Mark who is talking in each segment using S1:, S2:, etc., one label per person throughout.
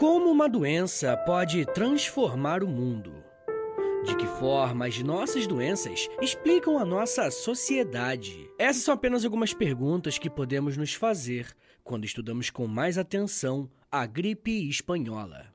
S1: Como uma doença pode transformar o mundo? De que forma as nossas doenças explicam a nossa sociedade? Essas são apenas algumas perguntas que podemos nos fazer quando estudamos com mais atenção a gripe espanhola.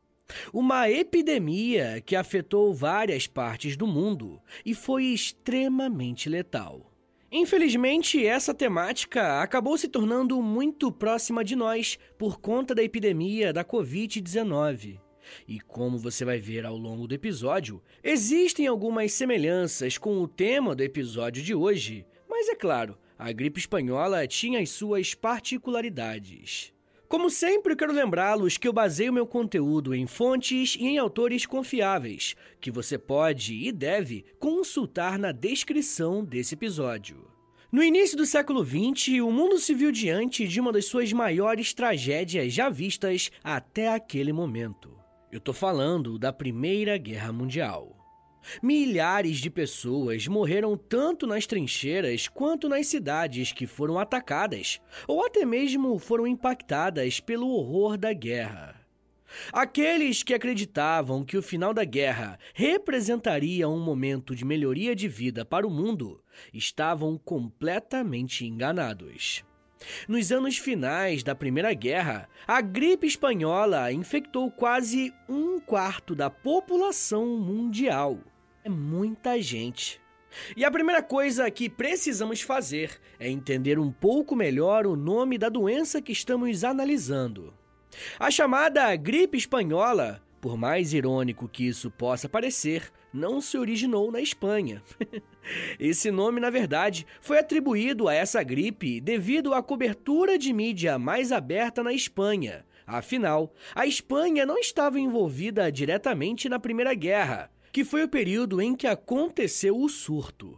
S1: Uma epidemia que afetou várias partes do mundo e foi extremamente letal. Infelizmente, essa temática acabou se tornando muito próxima de nós por conta da epidemia da Covid-19. E como você vai ver ao longo do episódio, existem algumas semelhanças com o tema do episódio de hoje, mas é claro, a gripe espanhola tinha as suas particularidades. Como sempre, quero lembrá-los que eu baseio meu conteúdo em fontes e em autores confiáveis, que você pode e deve consultar na descrição desse episódio. No início do século XX, o mundo se viu diante de uma das suas maiores tragédias já vistas até aquele momento. Eu tô falando da Primeira Guerra Mundial. Milhares de pessoas morreram tanto nas trincheiras quanto nas cidades que foram atacadas, ou até mesmo foram impactadas pelo horror da guerra. Aqueles que acreditavam que o final da guerra representaria um momento de melhoria de vida para o mundo estavam completamente enganados. Nos anos finais da Primeira Guerra, a gripe espanhola infectou quase um quarto da população mundial. É muita gente. E a primeira coisa que precisamos fazer é entender um pouco melhor o nome da doença que estamos analisando. A chamada gripe espanhola, por mais irônico que isso possa parecer, não se originou na Espanha. Esse nome, na verdade, foi atribuído a essa gripe devido à cobertura de mídia mais aberta na Espanha. Afinal, a Espanha não estava envolvida diretamente na Primeira Guerra, que foi o período em que aconteceu o surto.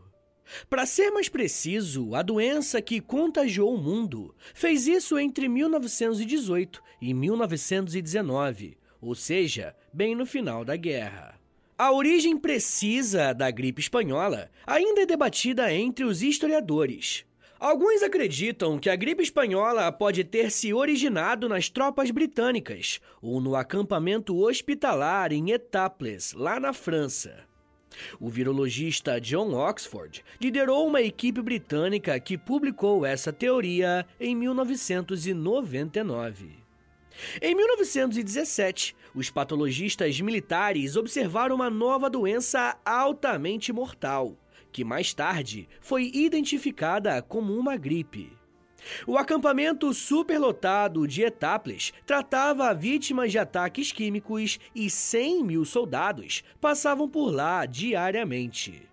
S1: Para ser mais preciso, a doença que contagiou o mundo fez isso entre 1918 e 1919, ou seja, bem no final da guerra. A origem precisa da gripe espanhola ainda é debatida entre os historiadores. Alguns acreditam que a gripe espanhola pode ter se originado nas tropas britânicas ou no acampamento hospitalar em Etaples, lá na França. O virologista John Oxford liderou uma equipe britânica que publicou essa teoria em 1999. Em 1917, os patologistas militares observaram uma nova doença altamente mortal, que mais tarde foi identificada como uma gripe. O acampamento superlotado de Etaples tratava vítimas de ataques químicos e 100 mil soldados passavam por lá diariamente.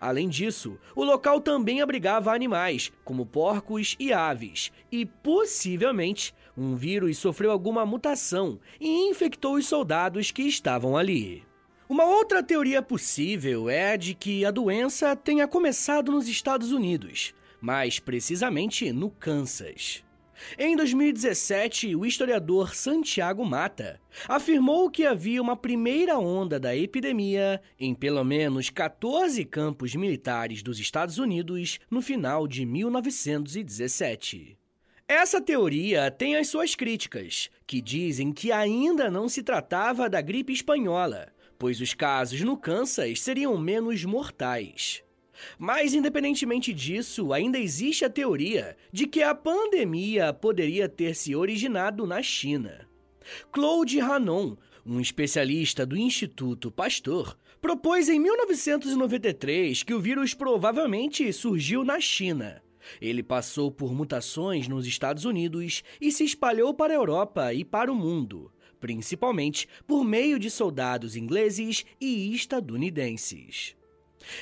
S1: Além disso, o local também abrigava animais, como porcos e aves, e possivelmente um vírus sofreu alguma mutação e infectou os soldados que estavam ali. Uma outra teoria possível é a de que a doença tenha começado nos Estados Unidos, mais precisamente no Kansas. Em 2017, o historiador Santiago Mata afirmou que havia uma primeira onda da epidemia em pelo menos 14 campos militares dos Estados Unidos no final de 1917. Essa teoria tem as suas críticas, que dizem que ainda não se tratava da gripe espanhola, pois os casos no Kansas seriam menos mortais. Mas, independentemente disso, ainda existe a teoria de que a pandemia poderia ter se originado na China. Claude Hanon, um especialista do Instituto Pasteur, propôs em 1993 que o vírus provavelmente surgiu na China. Ele passou por mutações nos Estados Unidos e se espalhou para a Europa e para o mundo, principalmente por meio de soldados ingleses e estadunidenses.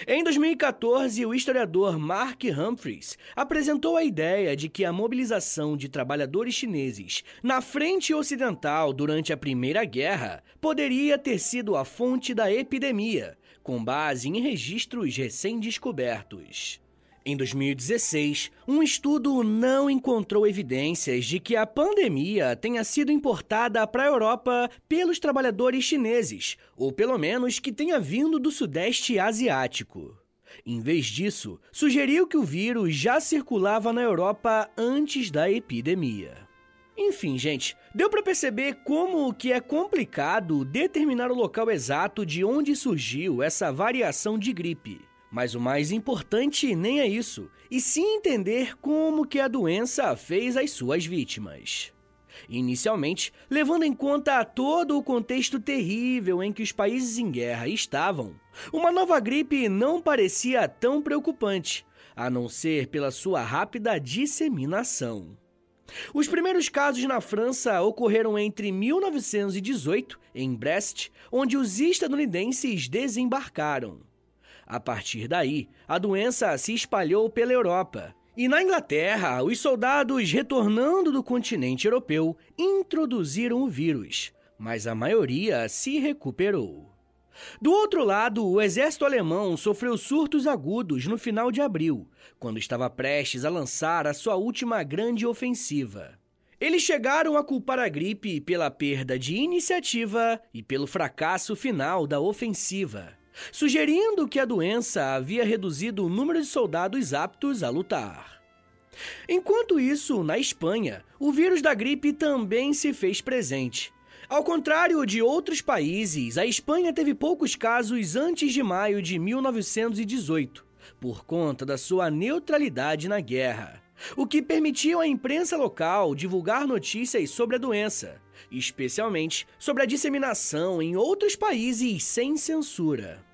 S1: Em 2014, o historiador Mark Humphreys apresentou a ideia de que a mobilização de trabalhadores chineses na frente ocidental durante a Primeira Guerra poderia ter sido a fonte da epidemia, com base em registros recém-descobertos. Em 2016, um estudo não encontrou evidências de que a pandemia tenha sido importada para a Europa pelos trabalhadores chineses, ou pelo menos que tenha vindo do Sudeste Asiático. Em vez disso, sugeriu que o vírus já circulava na Europa antes da epidemia. Enfim, gente, deu para perceber como que é complicado determinar o local exato de onde surgiu essa variação de gripe. Mas o mais importante nem é isso, e sim entender como que a doença fez as suas vítimas. Inicialmente, levando em conta todo o contexto terrível em que os países em guerra estavam, uma nova gripe não parecia tão preocupante, a não ser pela sua rápida disseminação. Os primeiros casos na França ocorreram entre 1918, em Brest, onde os estadunidenses desembarcaram. A partir daí, a doença se espalhou pela Europa. E na Inglaterra, os soldados retornando do continente europeu introduziram o vírus, mas a maioria se recuperou. Do outro lado, o exército alemão sofreu surtos agudos no final de abril, quando estava prestes a lançar a sua última grande ofensiva. Eles chegaram a culpar a gripe pela perda de iniciativa e pelo fracasso final da ofensiva sugerindo que a doença havia reduzido o número de soldados aptos a lutar. Enquanto isso, na Espanha, o vírus da gripe também se fez presente. Ao contrário de outros países, a Espanha teve poucos casos antes de maio de 1918, por conta da sua neutralidade na guerra, o que permitiu à imprensa local divulgar notícias sobre a doença, especialmente sobre a disseminação em outros países sem censura.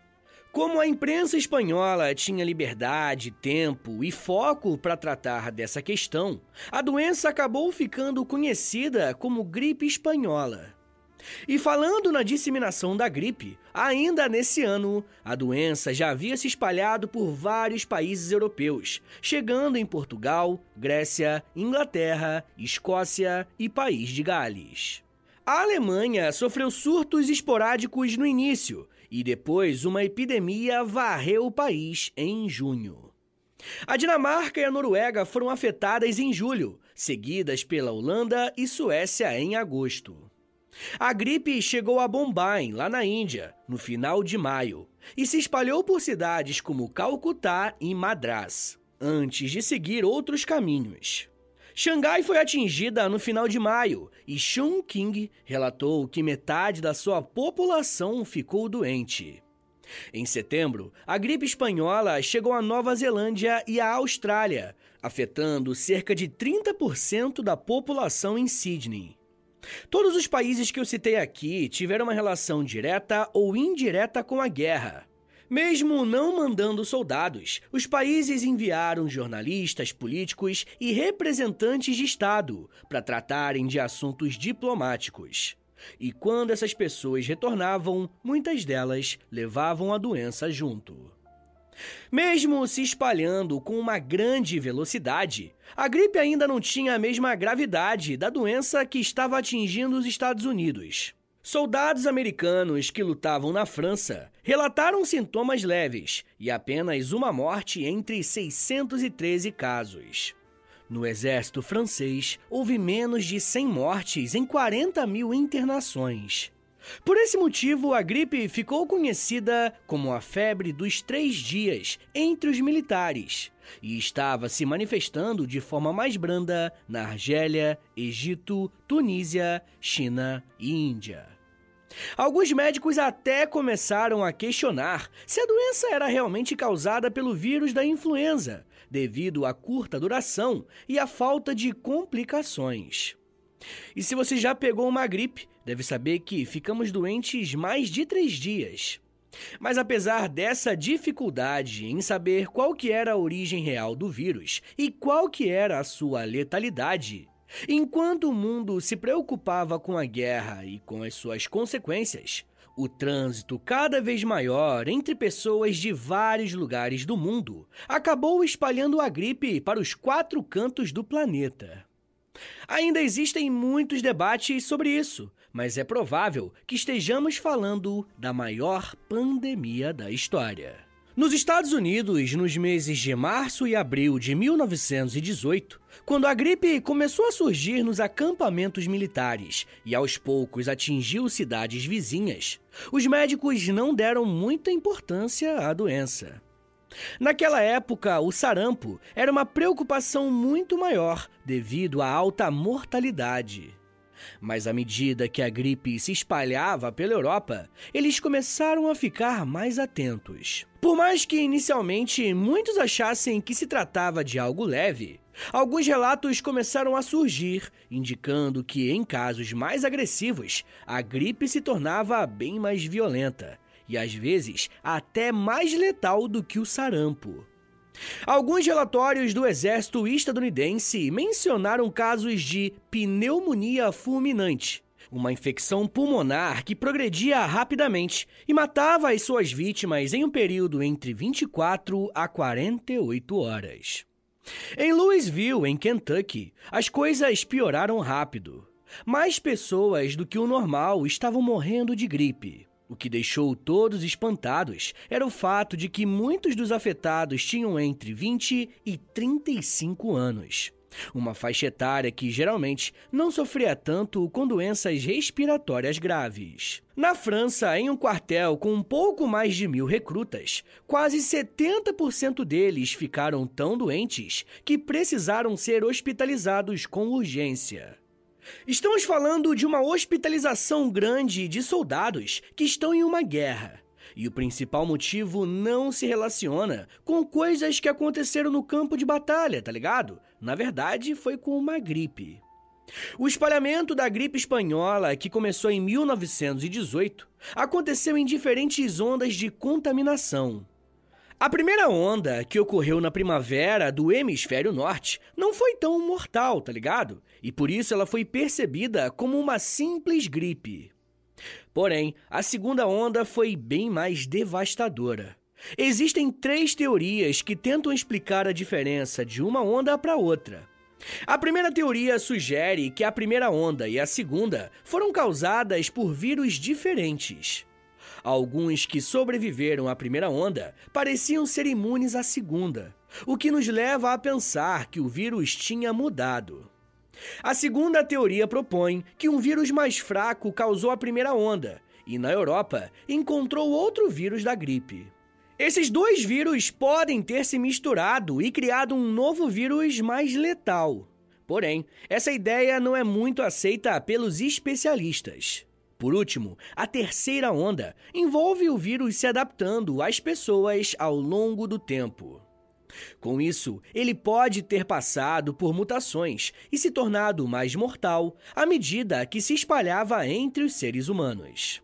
S1: Como a imprensa espanhola tinha liberdade, tempo e foco para tratar dessa questão, a doença acabou ficando conhecida como gripe espanhola. E falando na disseminação da gripe, ainda nesse ano, a doença já havia se espalhado por vários países europeus, chegando em Portugal, Grécia, Inglaterra, Escócia e País de Gales. A Alemanha sofreu surtos esporádicos no início e depois uma epidemia varreu o país em junho. A Dinamarca e a Noruega foram afetadas em julho, seguidas pela Holanda e Suécia em agosto. A gripe chegou a Bombay, lá na Índia, no final de maio, e se espalhou por cidades como Calcutá e Madras, antes de seguir outros caminhos. Xangai foi atingida no final de maio e Chongqing relatou que metade da sua população ficou doente. Em setembro, a gripe espanhola chegou à Nova Zelândia e à Austrália, afetando cerca de 30% da população em Sydney. Todos os países que eu citei aqui tiveram uma relação direta ou indireta com a guerra. Mesmo não mandando soldados, os países enviaram jornalistas, políticos e representantes de Estado para tratarem de assuntos diplomáticos. E quando essas pessoas retornavam, muitas delas levavam a doença junto. Mesmo se espalhando com uma grande velocidade, a gripe ainda não tinha a mesma gravidade da doença que estava atingindo os Estados Unidos. Soldados americanos que lutavam na França relataram sintomas leves e apenas uma morte entre 613 casos. No exército francês, houve menos de 100 mortes em 40 mil internações. Por esse motivo, a gripe ficou conhecida como a febre dos três dias entre os militares e estava se manifestando de forma mais branda na Argélia, Egito, Tunísia, China e Índia. Alguns médicos até começaram a questionar se a doença era realmente causada pelo vírus da influenza, devido à curta duração e à falta de complicações. E se você já pegou uma gripe, deve saber que ficamos doentes mais de três dias. Mas apesar dessa dificuldade em saber qual que era a origem real do vírus e qual que era a sua letalidade, Enquanto o mundo se preocupava com a guerra e com as suas consequências, O trânsito cada vez maior entre pessoas de vários lugares do mundo acabou espalhando a gripe para os quatro cantos do planeta. Ainda existem muitos debates sobre isso, mas é provável que estejamos falando da maior pandemia da história. Nos Estados Unidos, nos meses de março e abril de 1918, quando a gripe começou a surgir nos acampamentos militares e aos poucos atingiu cidades vizinhas, os médicos não deram muita importância à doença. Naquela época, o sarampo era uma preocupação muito maior devido à alta mortalidade. Mas à medida que a gripe se espalhava pela Europa, eles começaram a ficar mais atentos. Por mais que inicialmente muitos achassem que se tratava de algo leve, alguns relatos começaram a surgir, indicando que em casos mais agressivos, a gripe se tornava bem mais violenta e às vezes até mais letal do que o sarampo. Alguns relatórios do exército estadunidense mencionaram casos de pneumonia fulminante, uma infecção pulmonar que progredia rapidamente e matava as suas vítimas em um período entre 24 a 48 horas. Em Louisville, em Kentucky, as coisas pioraram rápido. Mais pessoas do que o normal estavam morrendo de gripe. O que deixou todos espantados era o fato de que muitos dos afetados tinham entre 20 e 35 anos. Uma faixa etária que geralmente não sofria tanto com doenças respiratórias graves. Na França, em um quartel com um pouco mais de mil recrutas, quase 70% deles ficaram tão doentes que precisaram ser hospitalizados com urgência. Estamos falando de uma hospitalização grande de soldados que estão em uma guerra. E o principal motivo não se relaciona com coisas que aconteceram no campo de batalha, tá ligado? Na verdade, foi com uma gripe. O espalhamento da gripe espanhola, que começou em 1918, aconteceu em diferentes ondas de contaminação. A primeira onda, que ocorreu na primavera do hemisfério norte, não foi tão mortal, tá ligado? E por isso ela foi percebida como uma simples gripe. Porém, a segunda onda foi bem mais devastadora. Existem três teorias que tentam explicar a diferença de uma onda para outra. A primeira teoria sugere que a primeira onda e a segunda foram causadas por vírus diferentes. Alguns que sobreviveram à primeira onda pareciam ser imunes à segunda, o que nos leva a pensar que o vírus tinha mudado. A segunda teoria propõe que um vírus mais fraco causou a primeira onda e, na Europa, encontrou outro vírus da gripe. Esses dois vírus podem ter se misturado e criado um novo vírus mais letal. Porém, essa ideia não é muito aceita pelos especialistas. Por último, a terceira onda envolve o vírus se adaptando às pessoas ao longo do tempo. Com isso, ele pode ter passado por mutações e se tornado mais mortal à medida que se espalhava entre os seres humanos.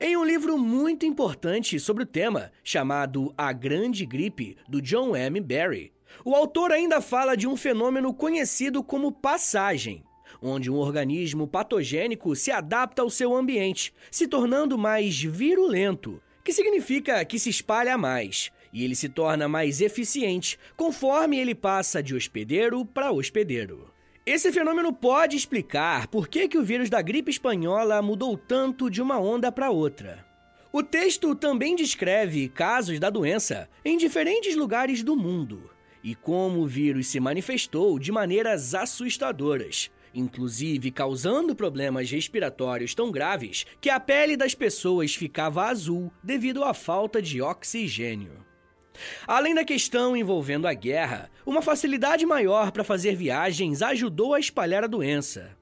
S1: Em um livro muito importante sobre o tema, chamado A Grande Gripe, do John M. Barry, o autor ainda fala de um fenômeno conhecido como passagem, onde um organismo patogênico se adapta ao seu ambiente, se tornando mais virulento, que significa que se espalha mais, e ele se torna mais eficiente conforme ele passa de hospedeiro para hospedeiro. Esse fenômeno pode explicar por que, que o vírus da gripe espanhola mudou tanto de uma onda para outra. O texto também descreve casos da doença em diferentes lugares do mundo e como o vírus se manifestou de maneiras assustadoras, inclusive causando problemas respiratórios tão graves que a pele das pessoas ficava azul devido à falta de oxigênio. Além da questão envolvendo a guerra, uma facilidade maior para fazer viagens ajudou a espalhar a doença.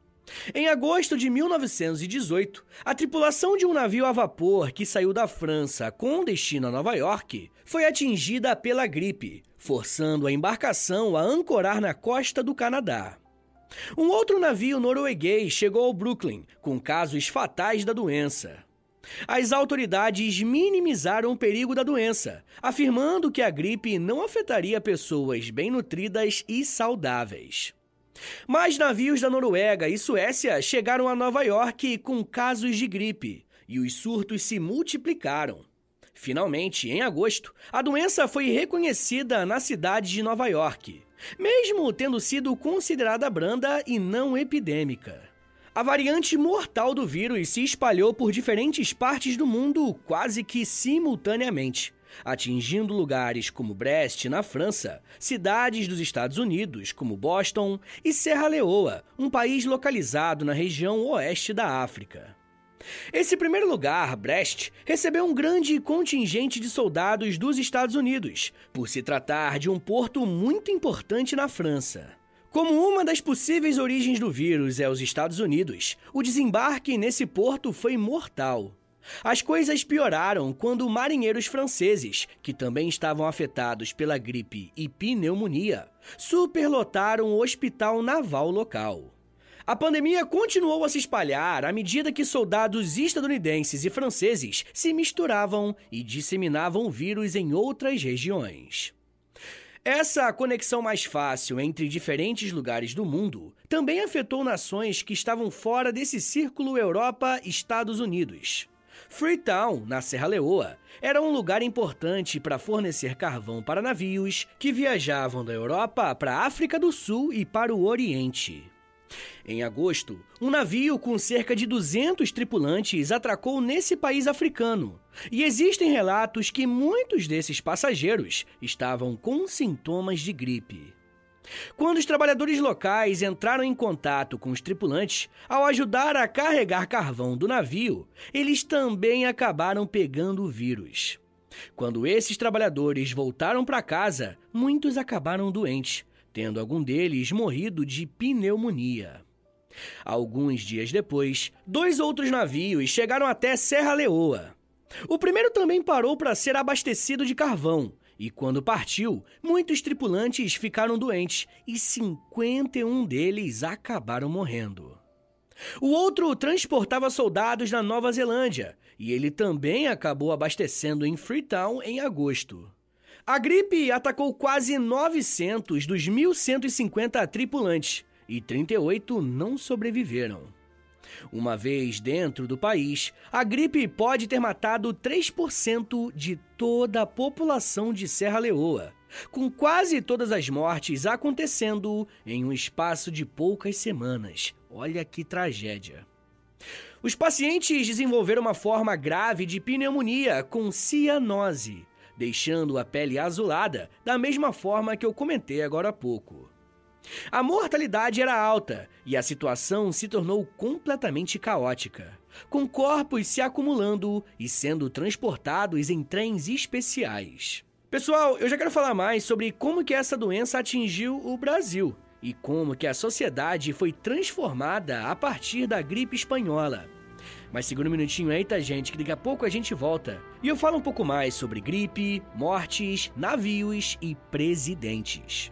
S1: Em agosto de 1918, a tripulação de um navio a vapor que saiu da França com destino a Nova York foi atingida pela gripe, forçando a embarcação a ancorar na costa do Canadá. Um outro navio norueguês chegou ao Brooklyn com casos fatais da doença. As autoridades minimizaram o perigo da doença, afirmando que a gripe não afetaria pessoas bem nutridas e saudáveis. Mais navios da Noruega e Suécia chegaram a Nova York com casos de gripe, e os surtos se multiplicaram. Finalmente, em agosto, a doença foi reconhecida na cidade de Nova York, mesmo tendo sido considerada branda e não epidêmica. A variante mortal do vírus se espalhou por diferentes partes do mundo quase que simultaneamente, atingindo lugares como Brest, na França, cidades dos Estados Unidos, como Boston, e Serra Leoa, um país localizado na região oeste da África. Esse primeiro lugar, Brest, recebeu um grande contingente de soldados dos Estados Unidos, por se tratar de um porto muito importante na França. Como uma das possíveis origens do vírus é os Estados Unidos, o desembarque nesse porto foi mortal. As coisas pioraram quando marinheiros franceses, que também estavam afetados pela gripe e pneumonia, superlotaram o hospital naval local. A pandemia continuou a se espalhar à medida que soldados estadunidenses e franceses se misturavam e disseminavam o vírus em outras regiões. Essa conexão mais fácil entre diferentes lugares do mundo também afetou nações que estavam fora desse círculo Europa-Estados Unidos. Freetown, na Serra Leoa, era um lugar importante para fornecer carvão para navios que viajavam da Europa para a África do Sul e para o Oriente. Em agosto, um navio com cerca de 200 tripulantes atracou nesse país africano. E existem relatos que muitos desses passageiros estavam com sintomas de gripe. Quando os trabalhadores locais entraram em contato com os tripulantes, ao ajudar a carregar carvão do navio, eles também acabaram pegando o vírus. Quando esses trabalhadores voltaram para casa, muitos acabaram doentes, tendo algum deles morrido de pneumonia. Alguns dias depois, dois outros navios chegaram até Serra Leoa. O primeiro também parou para ser abastecido de carvão, e quando partiu, muitos tripulantes ficaram doentes e 51 deles acabaram morrendo. O outro transportava soldados na Nova Zelândia, e ele também acabou abastecendo em Freetown em agosto. A gripe atacou quase 900 dos 1.150 tripulantes e 38 não sobreviveram. Uma vez dentro do país, a gripe pode ter matado 3% de toda a população de Serra Leoa, com quase todas as mortes acontecendo em um espaço de poucas semanas. Olha que tragédia. Os pacientes desenvolveram uma forma grave de pneumonia com cianose, deixando a pele azulada, da mesma forma que eu comentei agora há pouco. A mortalidade era alta e a situação se tornou completamente caótica, com corpos se acumulando e sendo transportados em trens especiais. Pessoal, eu já quero falar mais sobre como que essa doença atingiu o Brasil e como que a sociedade foi transformada a partir da gripe espanhola. Mas segura um minutinho aí, tá, gente, que daqui a pouco a gente volta. E eu falo um pouco mais sobre gripe, mortes, navios e presidentes.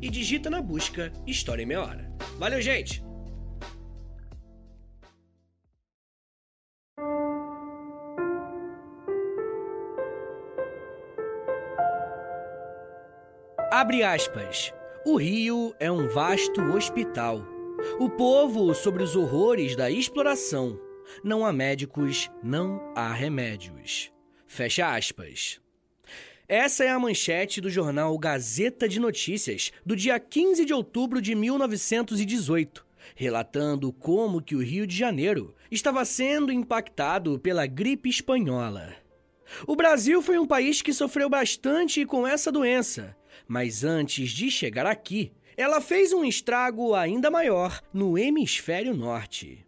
S1: e digita na busca História em Meia Hora. Valeu, gente! Abre aspas. O Rio é um vasto hospital. O povo sobre os horrores da exploração. Não há médicos, não há remédios. Fecha aspas. Essa é a manchete do jornal Gazeta de Notícias do dia 15 de outubro de 1918, relatando como que o Rio de Janeiro estava sendo impactado pela gripe espanhola. O Brasil foi um país que sofreu bastante com essa doença, mas antes de chegar aqui, ela fez um estrago ainda maior no hemisfério norte.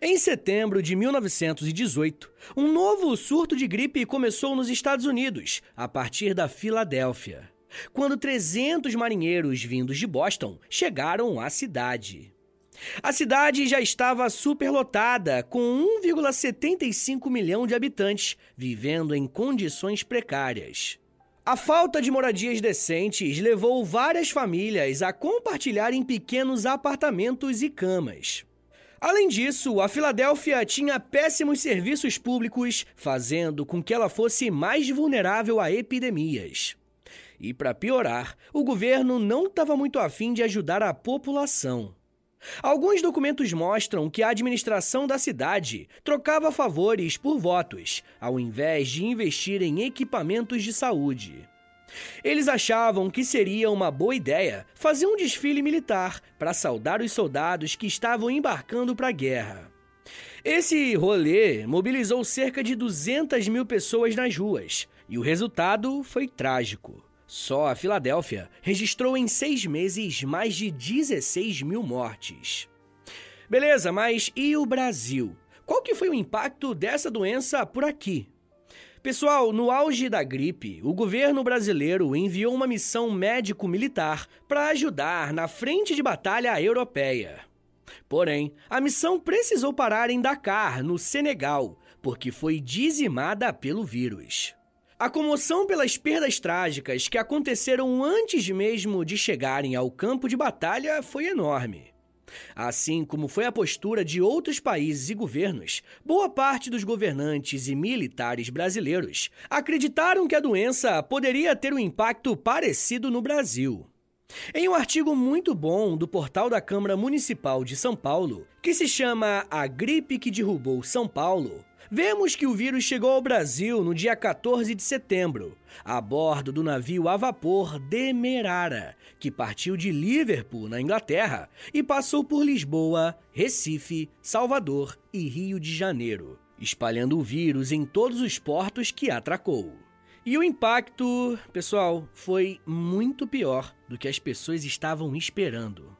S1: Em setembro de 1918, um novo surto de gripe começou nos Estados Unidos, a partir da Filadélfia, quando 300 marinheiros vindos de Boston chegaram à cidade. A cidade já estava superlotada, com 1,75 milhão de habitantes vivendo em condições precárias. A falta de moradias decentes levou várias famílias a compartilharem pequenos apartamentos e camas. Além disso, a Filadélfia tinha péssimos serviços públicos, fazendo com que ela fosse mais vulnerável a epidemias. E para piorar, o governo não estava muito afim de ajudar a população. Alguns documentos mostram que a administração da cidade trocava favores por votos, ao invés de investir em equipamentos de saúde. Eles achavam que seria uma boa ideia fazer um desfile militar para saudar os soldados que estavam embarcando para a guerra. Esse rolê mobilizou cerca de 200 mil pessoas nas ruas, e o resultado foi trágico. Só a Filadélfia registrou em seis meses mais de 16 mil mortes. Beleza, mas e o Brasil? Qual que foi o impacto dessa doença por aqui? Pessoal, no auge da gripe, o governo brasileiro enviou uma missão médico-militar para ajudar na frente de batalha europeia. Porém, a missão precisou parar em Dakar, no Senegal, porque foi dizimada pelo vírus. A comoção pelas perdas trágicas que aconteceram antes mesmo de chegarem ao campo de batalha foi enorme. Assim como foi a postura de outros países e governos, boa parte dos governantes e militares brasileiros acreditaram que a doença poderia ter um impacto parecido no Brasil. Em um artigo muito bom do portal da Câmara Municipal de São Paulo, que se chama A Gripe que Derrubou São Paulo, Vemos que o vírus chegou ao Brasil no dia 14 de setembro, a bordo do navio a vapor Demerara, que partiu de Liverpool, na Inglaterra, e passou por Lisboa, Recife, Salvador e Rio de Janeiro, espalhando o vírus em todos os portos que atracou. E o impacto, pessoal, foi muito pior do que as pessoas estavam esperando.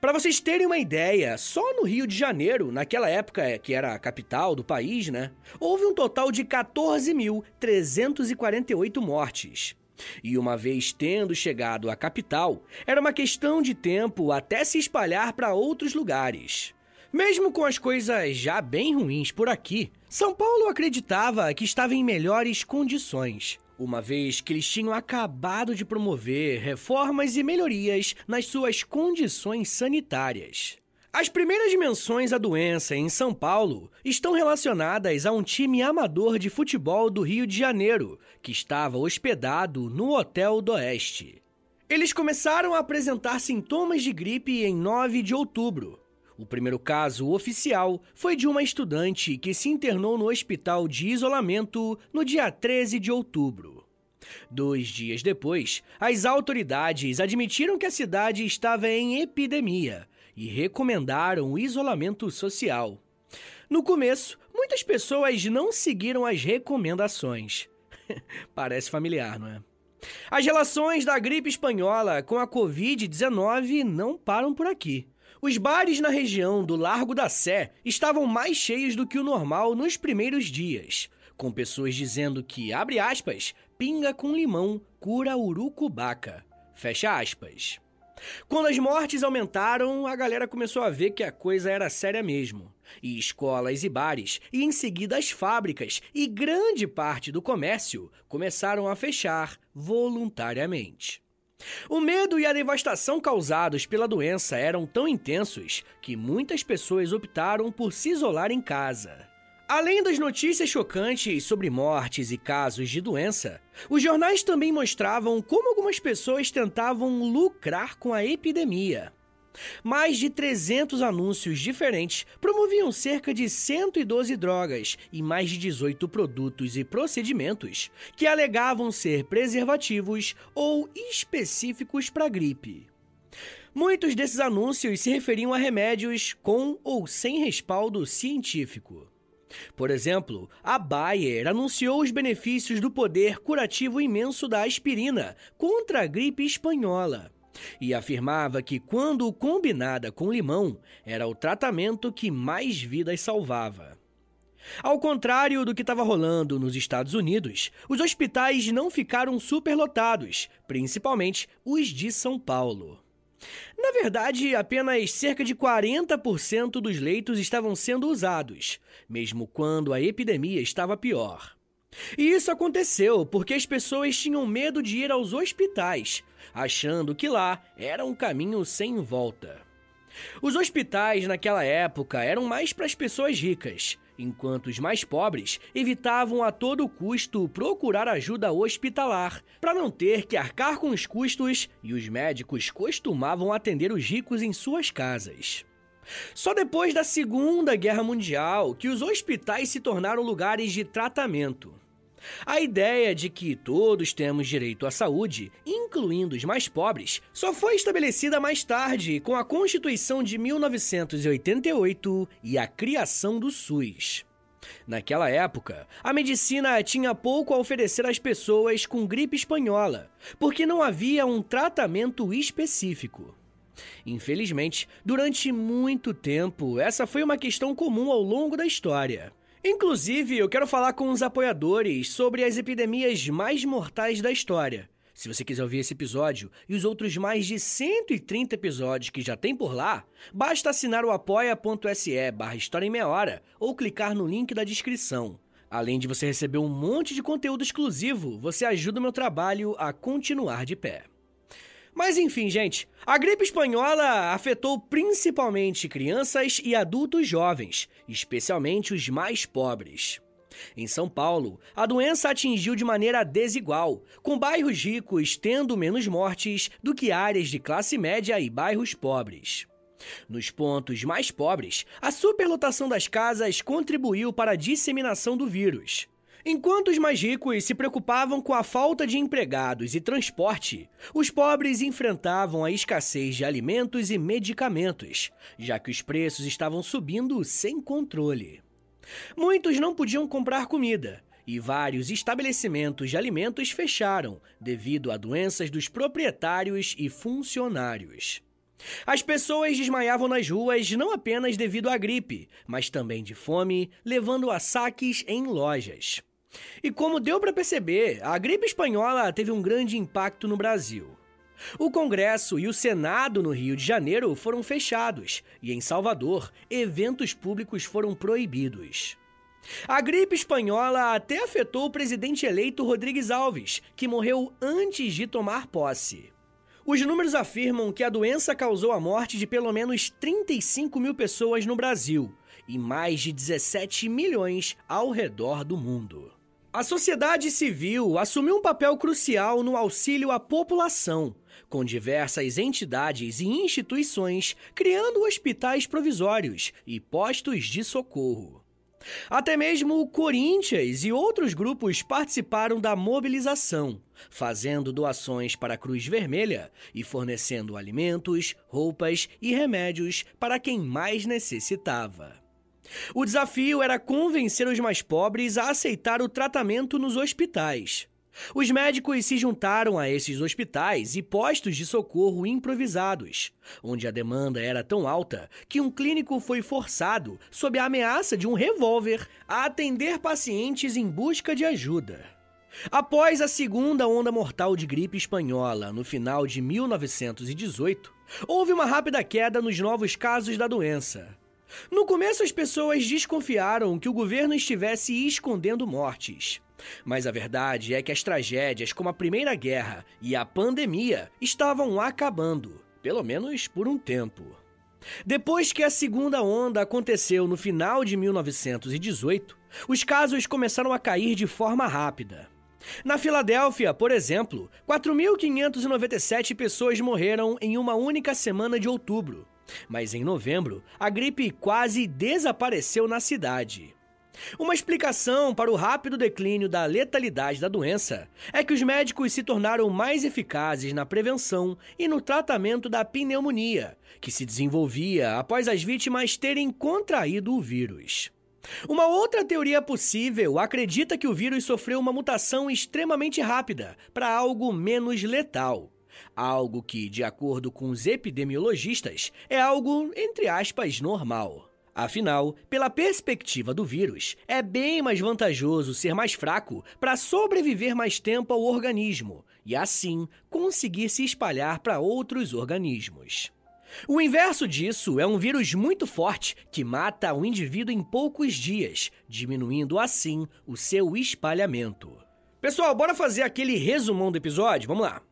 S1: Para vocês terem uma ideia, só no Rio de Janeiro, naquela época que era a capital do país, né, houve um total de 14.348 mortes. E uma vez tendo chegado à capital, era uma questão de tempo até se espalhar para outros lugares. Mesmo com as coisas já bem ruins por aqui, São Paulo acreditava que estava em melhores condições uma vez que eles tinham acabado de promover reformas e melhorias nas suas condições sanitárias. As primeiras menções à doença em São Paulo estão relacionadas a um time amador de futebol do Rio de Janeiro, que estava hospedado no Hotel do Oeste. Eles começaram a apresentar sintomas de gripe em 9 de outubro, o primeiro caso oficial foi de uma estudante que se internou no hospital de isolamento no dia 13 de outubro. Dois dias depois, as autoridades admitiram que a cidade estava em epidemia e recomendaram o isolamento social. No começo, muitas pessoas não seguiram as recomendações. Parece familiar, não é? As relações da gripe espanhola com a Covid-19 não param por aqui. Os bares na região do Largo da Sé estavam mais cheios do que o normal nos primeiros dias, com pessoas dizendo que, abre aspas, pinga com limão cura urucubaca. Fecha aspas. Quando as mortes aumentaram, a galera começou a ver que a coisa era séria mesmo. E escolas e bares, e em seguida as fábricas e grande parte do comércio começaram a fechar voluntariamente. O medo e a devastação causados pela doença eram tão intensos que muitas pessoas optaram por se isolar em casa. Além das notícias chocantes sobre mortes e casos de doença, os jornais também mostravam como algumas pessoas tentavam lucrar com a epidemia. Mais de 300 anúncios diferentes promoviam cerca de 112 drogas e mais de 18 produtos e procedimentos que alegavam ser preservativos ou específicos para gripe. Muitos desses anúncios se referiam a remédios com ou sem respaldo científico. Por exemplo, a Bayer anunciou os benefícios do poder curativo imenso da aspirina contra a gripe espanhola e afirmava que, quando combinada com limão, era o tratamento que mais vidas salvava. Ao contrário do que estava rolando nos Estados Unidos, os hospitais não ficaram superlotados, principalmente os de São Paulo. Na verdade, apenas cerca de 40% dos leitos estavam sendo usados, mesmo quando a epidemia estava pior. E isso aconteceu porque as pessoas tinham medo de ir aos hospitais, achando que lá era um caminho sem volta. Os hospitais naquela época eram mais para as pessoas ricas, enquanto os mais pobres evitavam a todo custo procurar ajuda hospitalar, para não ter que arcar com os custos, e os médicos costumavam atender os ricos em suas casas. Só depois da Segunda Guerra Mundial que os hospitais se tornaram lugares de tratamento. A ideia de que todos temos direito à saúde, incluindo os mais pobres, só foi estabelecida mais tarde com a Constituição de 1988 e a criação do SUS. Naquela época, a medicina tinha pouco a oferecer às pessoas com gripe espanhola, porque não havia um tratamento específico. Infelizmente, durante muito tempo, essa foi uma questão comum ao longo da história. Inclusive, eu quero falar com os apoiadores sobre as epidemias mais mortais da história. Se você quiser ouvir esse episódio e os outros mais de 130 episódios que já tem por lá, basta assinar o apoia.se barra História em Meia Hora ou clicar no link da descrição. Além de você receber um monte de conteúdo exclusivo, você ajuda o meu trabalho a continuar de pé. Mas enfim, gente, a gripe espanhola afetou principalmente crianças e adultos jovens, especialmente os mais pobres. Em São Paulo, a doença atingiu de maneira desigual, com bairros ricos tendo menos mortes do que áreas de classe média e bairros pobres. Nos pontos mais pobres, a superlotação das casas contribuiu para a disseminação do vírus. Enquanto os mais ricos se preocupavam com a falta de empregados e transporte, os pobres enfrentavam a escassez de alimentos e medicamentos, já que os preços estavam subindo sem controle. Muitos não podiam comprar comida e vários estabelecimentos de alimentos fecharam devido a doenças dos proprietários e funcionários. As pessoas desmaiavam nas ruas não apenas devido à gripe, mas também de fome, levando a saques em lojas. E como deu para perceber, a gripe espanhola teve um grande impacto no Brasil. O Congresso e o Senado no Rio de Janeiro foram fechados e em Salvador, eventos públicos foram proibidos. A gripe espanhola até afetou o presidente eleito Rodrigues Alves, que morreu antes de tomar posse. Os números afirmam que a doença causou a morte de pelo menos 35 mil pessoas no Brasil e mais de 17 milhões ao redor do mundo. A sociedade civil assumiu um papel crucial no auxílio à população, com diversas entidades e instituições criando hospitais provisórios e postos de socorro. Até mesmo o Corinthians e outros grupos participaram da mobilização, fazendo doações para a Cruz Vermelha e fornecendo alimentos, roupas e remédios para quem mais necessitava. O desafio era convencer os mais pobres a aceitar o tratamento nos hospitais. Os médicos se juntaram a esses hospitais e postos de socorro improvisados, onde a demanda era tão alta que um clínico foi forçado, sob a ameaça de um revólver, a atender pacientes em busca de ajuda. Após a segunda onda mortal de gripe espanhola, no final de 1918, houve uma rápida queda nos novos casos da doença. No começo, as pessoas desconfiaram que o governo estivesse escondendo mortes. Mas a verdade é que as tragédias como a Primeira Guerra e a pandemia estavam acabando, pelo menos por um tempo. Depois que a segunda onda aconteceu no final de 1918, os casos começaram a cair de forma rápida. Na Filadélfia, por exemplo, 4.597 pessoas morreram em uma única semana de outubro. Mas em novembro, a gripe quase desapareceu na cidade. Uma explicação para o rápido declínio da letalidade da doença é que os médicos se tornaram mais eficazes na prevenção e no tratamento da pneumonia, que se desenvolvia após as vítimas terem contraído o vírus. Uma outra teoria possível acredita que o vírus sofreu uma mutação extremamente rápida para algo menos letal. Algo que, de acordo com os epidemiologistas, é algo, entre aspas, normal. Afinal, pela perspectiva do vírus, é bem mais vantajoso ser mais fraco para sobreviver mais tempo ao organismo e, assim, conseguir se espalhar para outros organismos. O inverso disso é um vírus muito forte que mata o indivíduo em poucos dias, diminuindo assim o seu espalhamento. Pessoal, bora fazer aquele resumão do episódio? Vamos lá.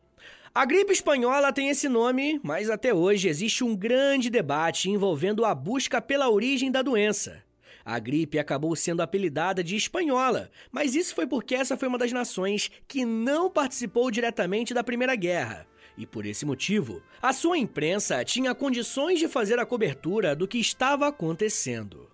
S1: A gripe espanhola tem esse nome, mas até hoje existe um grande debate envolvendo a busca pela origem da doença. A gripe acabou sendo apelidada de espanhola, mas isso foi porque essa foi uma das nações que não participou diretamente da Primeira Guerra. E por esse motivo, a sua imprensa tinha condições de fazer a cobertura do que estava acontecendo.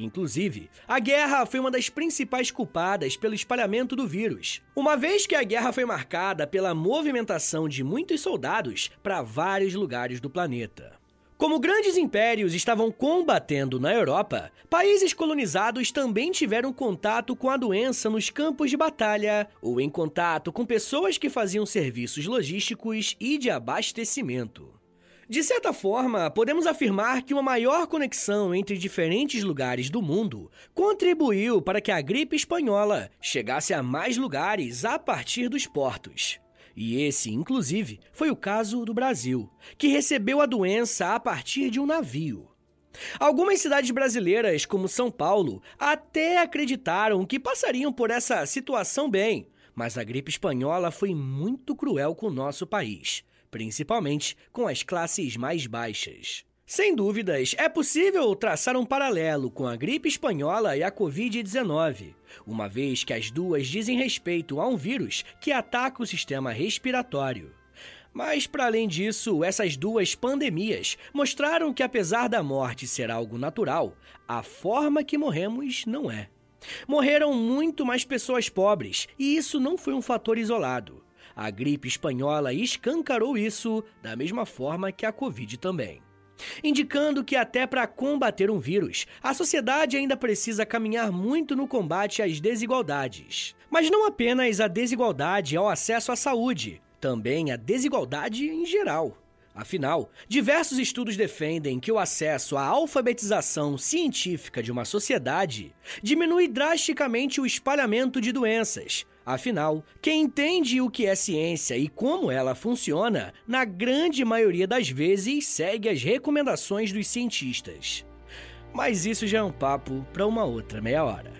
S1: Inclusive, a guerra foi uma das principais culpadas pelo espalhamento do vírus, uma vez que a guerra foi marcada pela movimentação de muitos soldados para vários lugares do planeta. Como grandes impérios estavam combatendo na Europa, países colonizados também tiveram contato com a doença nos campos de batalha ou em contato com pessoas que faziam serviços logísticos e de abastecimento. De certa forma, podemos afirmar que uma maior conexão entre diferentes lugares do mundo contribuiu para que a gripe espanhola chegasse a mais lugares a partir dos portos. E esse, inclusive, foi o caso do Brasil, que recebeu a doença a partir de um navio. Algumas cidades brasileiras, como São Paulo, até acreditaram que passariam por essa situação bem, mas a gripe espanhola foi muito cruel com o nosso país principalmente com as classes mais baixas. Sem dúvidas, é possível traçar um paralelo com a gripe espanhola e a Covid-19, uma vez que as duas dizem respeito a um vírus que ataca o sistema respiratório. Mas, para além disso, essas duas pandemias mostraram que, apesar da morte ser algo natural, a forma que morremos não é. Morreram muito mais pessoas pobres, e isso não foi um fator isolado. A gripe espanhola escancarou isso da mesma forma que a Covid também. Indicando que, até para combater um vírus, a sociedade ainda precisa caminhar muito no combate às desigualdades. Mas não apenas a desigualdade ao acesso à saúde, também a desigualdade em geral. Afinal, diversos estudos defendem que o acesso à alfabetização científica de uma sociedade diminui drasticamente o espalhamento de doenças, Afinal, quem entende o que é ciência e como ela funciona, na grande maioria das vezes segue as recomendações dos cientistas. Mas isso já é um papo para uma outra meia hora.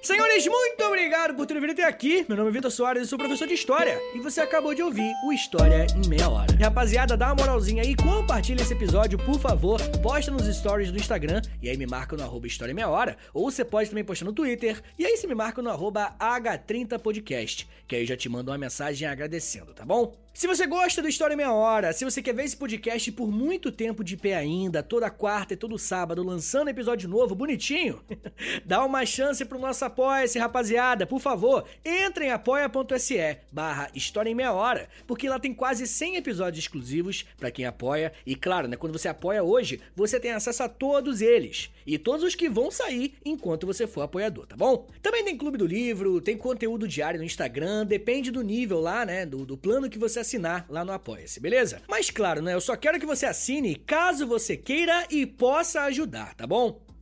S1: Senhores, muito obrigado por terem vindo até aqui. Meu nome é Vitor Soares, eu sou professor de História. E você acabou de ouvir o História em Meia Hora. Rapaziada, dá uma moralzinha aí, compartilha esse episódio, por favor. Posta nos stories do Instagram e aí me marca no arroba História em Meia Hora. Ou você pode também postar no Twitter e aí você me marca no arroba H30podcast, que aí eu já te mando uma mensagem agradecendo, tá bom? Se você gosta do História em Meia Hora, se você quer ver esse podcast por muito tempo de pé ainda, toda quarta e todo sábado, lançando episódio novo, bonitinho, dá uma chance pro nosso apoia-se, rapaziada. Por favor, entre em apoia.se barra História em Meia Hora, porque lá tem quase 100 episódios exclusivos para quem apoia. E claro, né, quando você apoia hoje, você tem acesso a todos eles. E todos os que vão sair enquanto você for apoiador, tá bom? Também tem Clube do Livro, tem conteúdo diário no Instagram, depende do nível lá, né, do, do plano que você assinar lá no Apoia-se, beleza? Mas claro, né? Eu só quero que você assine caso você queira e possa ajudar, tá bom?